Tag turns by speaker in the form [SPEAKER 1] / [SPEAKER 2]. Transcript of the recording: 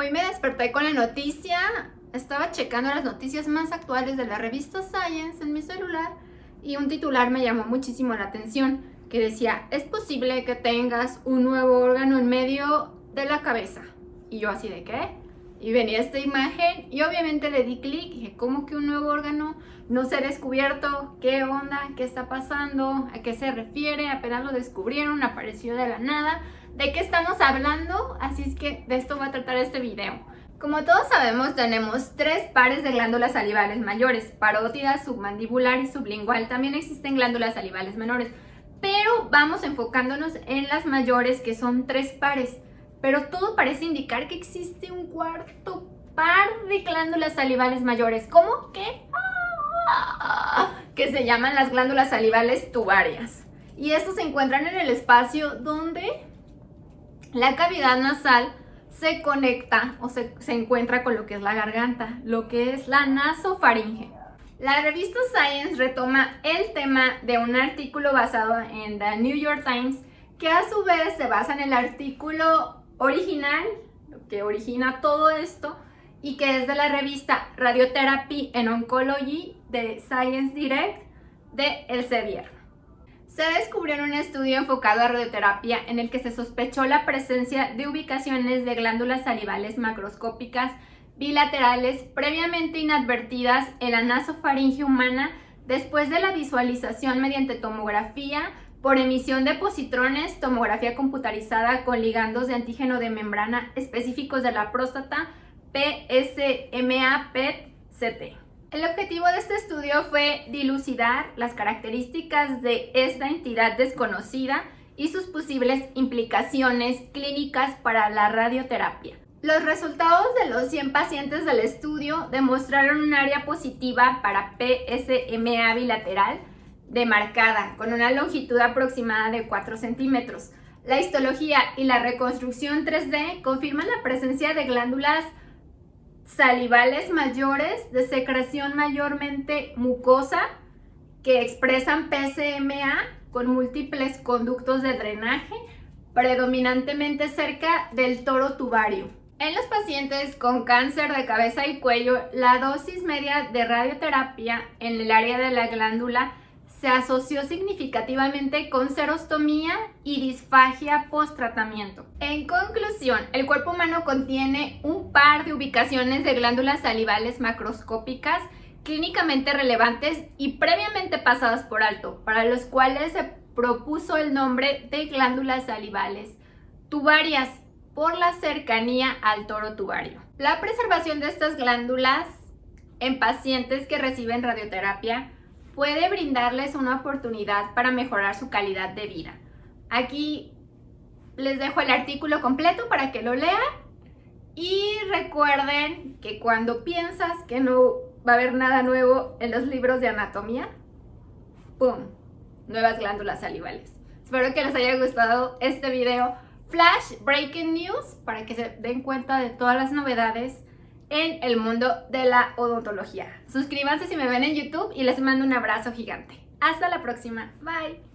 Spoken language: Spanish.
[SPEAKER 1] Hoy me desperté con la noticia, estaba checando las noticias más actuales de la revista Science en mi celular y un titular me llamó muchísimo la atención que decía, es posible que tengas un nuevo órgano en medio de la cabeza. Y yo así de qué? Y venía esta imagen y obviamente le di clic y dije, ¿cómo que un nuevo órgano no se ha descubierto? ¿Qué onda? ¿Qué está pasando? ¿A qué se refiere? Apenas lo descubrieron, apareció de la nada. ¿De qué estamos hablando? Así es que de esto va a tratar este video. Como todos sabemos, tenemos tres pares de glándulas salivales mayores, parótida, submandibular y sublingual. También existen glándulas salivales menores, pero vamos enfocándonos en las mayores, que son tres pares. Pero todo parece indicar que existe un cuarto par de glándulas salivales mayores. ¿Cómo? ¿Qué? Ah, que se llaman las glándulas salivales tubarias. Y estos se encuentran en el espacio donde la cavidad nasal se conecta o se, encuentra con lo que es la garganta, lo que es la nasofaringe. La revista Science retoma el tema de un artículo basado en The New York Times, que a su vez se basa en el artículo original, que origina todo esto, y que es de la revista Radiotherapy en Oncology de Science Direct de Elsevier se descubrió en un estudio enfocado a radioterapia en el que se sospechó la presencia de ubicaciones de glándulas salivales macroscópicas bilaterales previamente inadvertidas en la nasofaringe humana después de la visualización mediante tomografía por emisión de positrones, tomografía computarizada con ligandos de antígeno de membrana específicos de la próstata, PSMA-PET-CT. El objetivo de este estudio fue dilucidar las características de esta entidad desconocida y sus posibles implicaciones clínicas para la radioterapia. Los resultados de los 100 pacientes del estudio demostraron un área positiva para PSMA bilateral demarcada, con una longitud aproximada de 4 centímetros. La histología y la reconstrucción 3D confirman la presencia de glándulas salivales mayores de secreción mayormente mucosa que expresan PSMA con múltiples conductos de drenaje, predominantemente cerca del toro tubario. En los pacientes con cáncer de cabeza y cuello, la dosis media de radioterapia en el área de la glándula se asoció significativamente con serostomía y disfagia post-tratamiento. En conclusión, el cuerpo humano contiene un par de ubicaciones de glándulas salivales macroscópicas clínicamente relevantes y previamente pasadas por alto, para los cuales se propuso el nombre de glándulas salivales tubarias por la cercanía al toro tubario. La preservación de estas glándulas en pacientes que reciben radioterapia puede brindarles una oportunidad para mejorar su calidad de vida. Aquí les dejo el artículo completo para que lo lean y recuerden que cuando piensas que no va a haber nada nuevo en los libros de anatomía, ¡pum! Nuevas glándulas salivales. Espero que les haya gustado este video flash breaking news para que se den cuenta de todas las novedades en el mundo de la odontología. Suscríbanse si me ven en YouTube y les mando un abrazo gigante. Hasta la próxima. Bye.